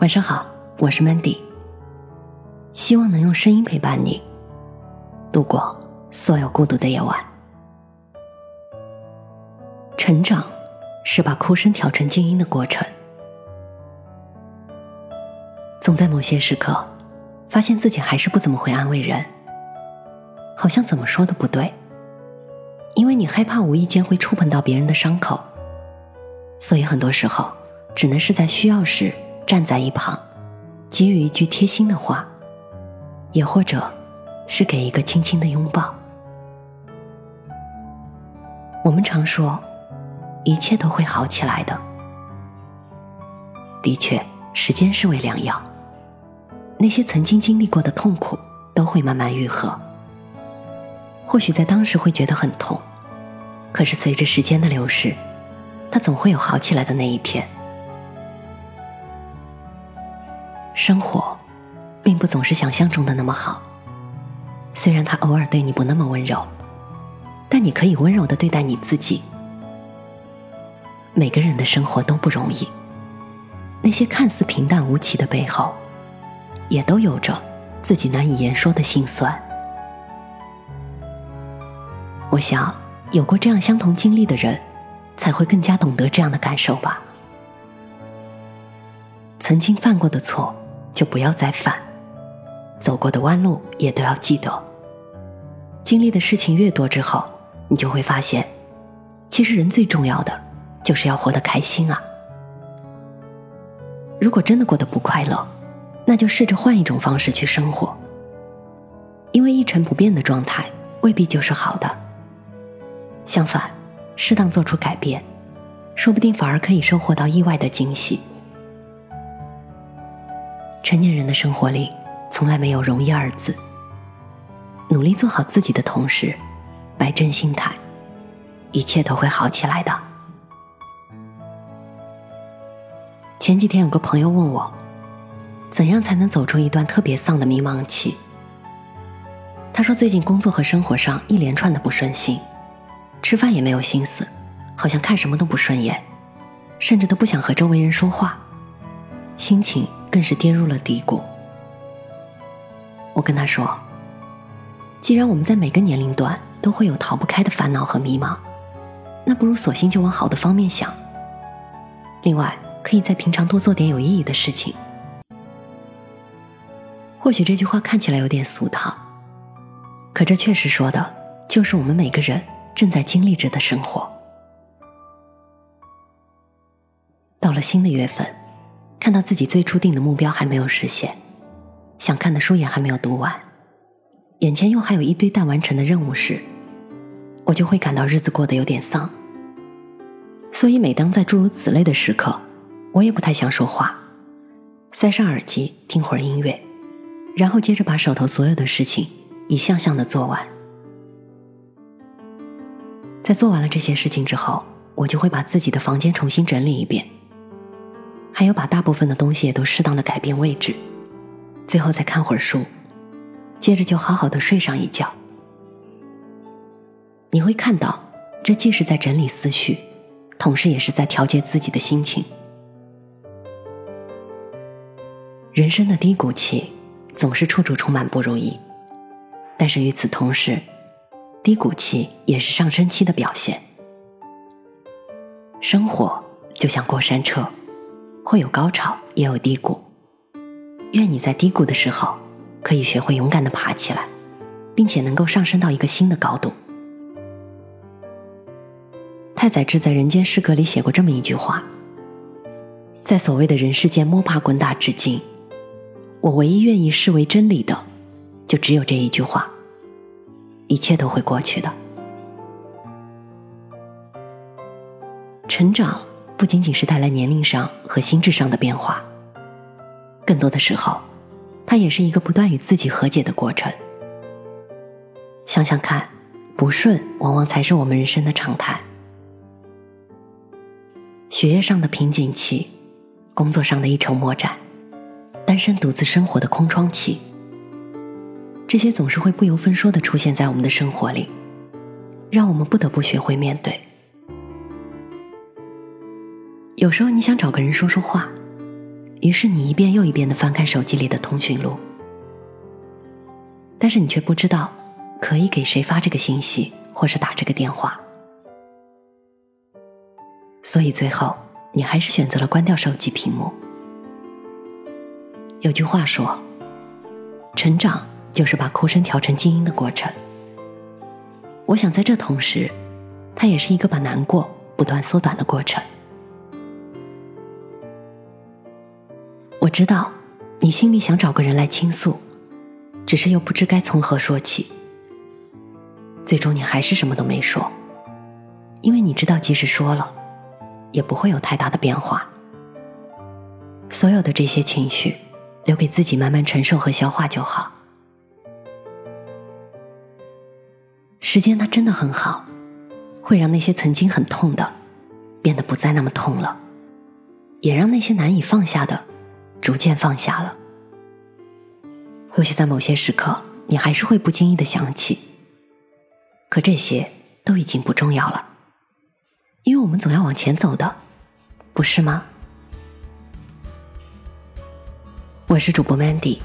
晚上好，我是 Mandy，希望能用声音陪伴你度过所有孤独的夜晚。成长是把哭声调成静音的过程，总在某些时刻，发现自己还是不怎么会安慰人，好像怎么说都不对，因为你害怕无意间会触碰到别人的伤口，所以很多时候只能是在需要时。站在一旁，给予一句贴心的话，也或者是给一个轻轻的拥抱。我们常说，一切都会好起来的。的确，时间是味良药，那些曾经经历过的痛苦都会慢慢愈合。或许在当时会觉得很痛，可是随着时间的流逝，它总会有好起来的那一天。生活，并不总是想象中的那么好。虽然他偶尔对你不那么温柔，但你可以温柔的对待你自己。每个人的生活都不容易，那些看似平淡无奇的背后，也都有着自己难以言说的心酸。我想，有过这样相同经历的人，才会更加懂得这样的感受吧。曾经犯过的错。就不要再犯，走过的弯路也都要记得。经历的事情越多之后，你就会发现，其实人最重要的就是要活得开心啊。如果真的过得不快乐，那就试着换一种方式去生活。因为一成不变的状态未必就是好的。相反，适当做出改变，说不定反而可以收获到意外的惊喜。成年人的生活里，从来没有容易二字。努力做好自己的同时，摆正心态，一切都会好起来的。前几天有个朋友问我，怎样才能走出一段特别丧的迷茫期？他说最近工作和生活上一连串的不顺心，吃饭也没有心思，好像看什么都不顺眼，甚至都不想和周围人说话，心情。更是跌入了低谷。我跟他说：“既然我们在每个年龄段都会有逃不开的烦恼和迷茫，那不如索性就往好的方面想。另外，可以在平常多做点有意义的事情。或许这句话看起来有点俗套，可这确实说的就是我们每个人正在经历着的生活。到了新的月份。”看到自己最初定的目标还没有实现，想看的书也还没有读完，眼前又还有一堆待完成的任务时，我就会感到日子过得有点丧。所以每当在诸如此类的时刻，我也不太想说话，塞上耳机听会儿音乐，然后接着把手头所有的事情一项项的做完。在做完了这些事情之后，我就会把自己的房间重新整理一遍。还有把大部分的东西也都适当的改变位置，最后再看会儿书，接着就好好的睡上一觉。你会看到，这既是在整理思绪，同时也是在调节自己的心情。人生的低谷期总是处处充满不如意，但是与此同时，低谷期也是上升期的表现。生活就像过山车。会有高潮，也有低谷。愿你在低谷的时候，可以学会勇敢的爬起来，并且能够上升到一个新的高度。太宰治在《人间失格》里写过这么一句话：在所谓的人世间摸爬滚打至今，我唯一愿意视为真理的，就只有这一句话：一切都会过去的。成长。不仅仅是带来年龄上和心智上的变化，更多的时候，它也是一个不断与自己和解的过程。想想看，不顺往往才是我们人生的常态。学业上的瓶颈期，工作上的一筹莫展，单身独自生活的空窗期，这些总是会不由分说的出现在我们的生活里，让我们不得不学会面对。有时候你想找个人说说话，于是你一遍又一遍的翻看手机里的通讯录，但是你却不知道可以给谁发这个信息，或是打这个电话。所以最后，你还是选择了关掉手机屏幕。有句话说：“成长就是把哭声调成静音的过程。”我想在这同时，它也是一个把难过不断缩短的过程。我知道，你心里想找个人来倾诉，只是又不知该从何说起。最终，你还是什么都没说，因为你知道，即使说了，也不会有太大的变化。所有的这些情绪。留给自己慢慢承受和消化就好。时间它真的很好，会让那些曾经很痛的，变得不再那么痛了，也让那些难以放下的，逐渐放下了。或许在某些时刻，你还是会不经意的想起，可这些都已经不重要了，因为我们总要往前走的，不是吗？我是主播 Mandy，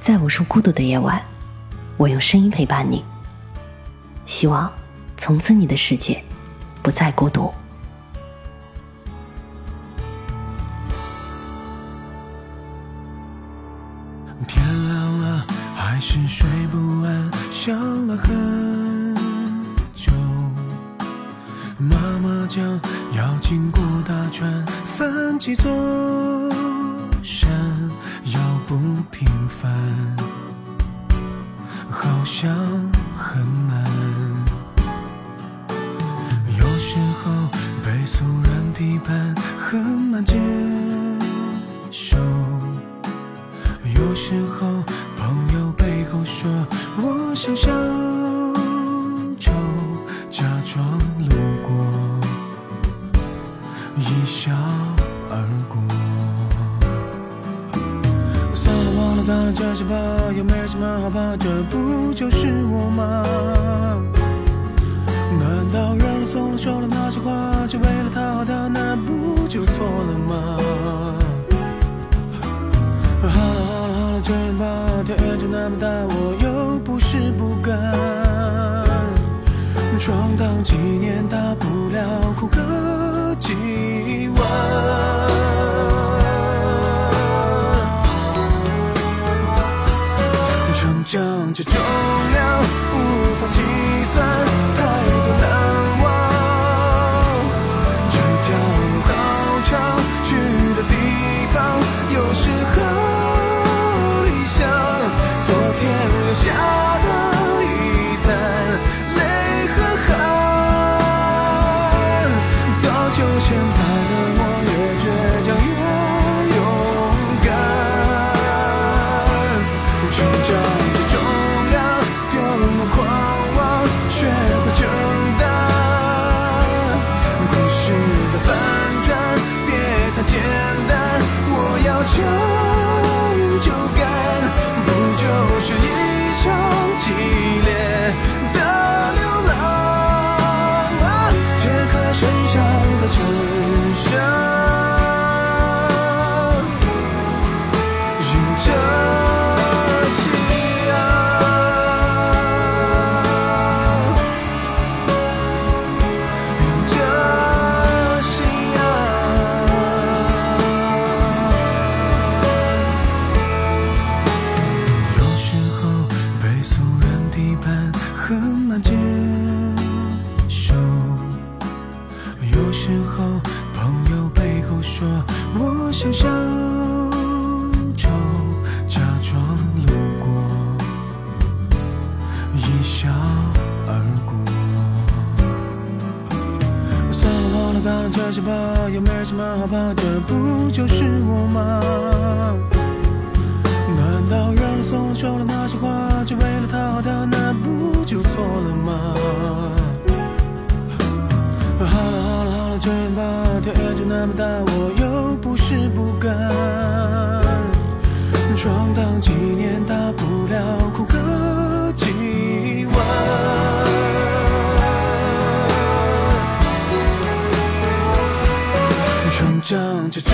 在无数孤独的夜晚，我用声音陪伴你。希望从此你的世界不再孤独。天亮了，还是睡不安，想了很久。妈妈讲要经过大川，翻几座山。要不平凡，好像很难。这些吧，又没什么好怕，这不就是我吗？难道认了怂了说了那些话，就为了讨好他，那不就错了吗？好了好了好了，这样吧，天就那么大，我又不是不敢。闯荡几年，大不了哭个几晚。这重量无法计算，这些吧又没什么好怕，这不就是我吗？难道让了送了说了那些话，只为了讨好他，那不就错了吗？好了好了好了，这样吧，天也就那么大，我又不是不敢。闯荡几年，大不了哭个像这种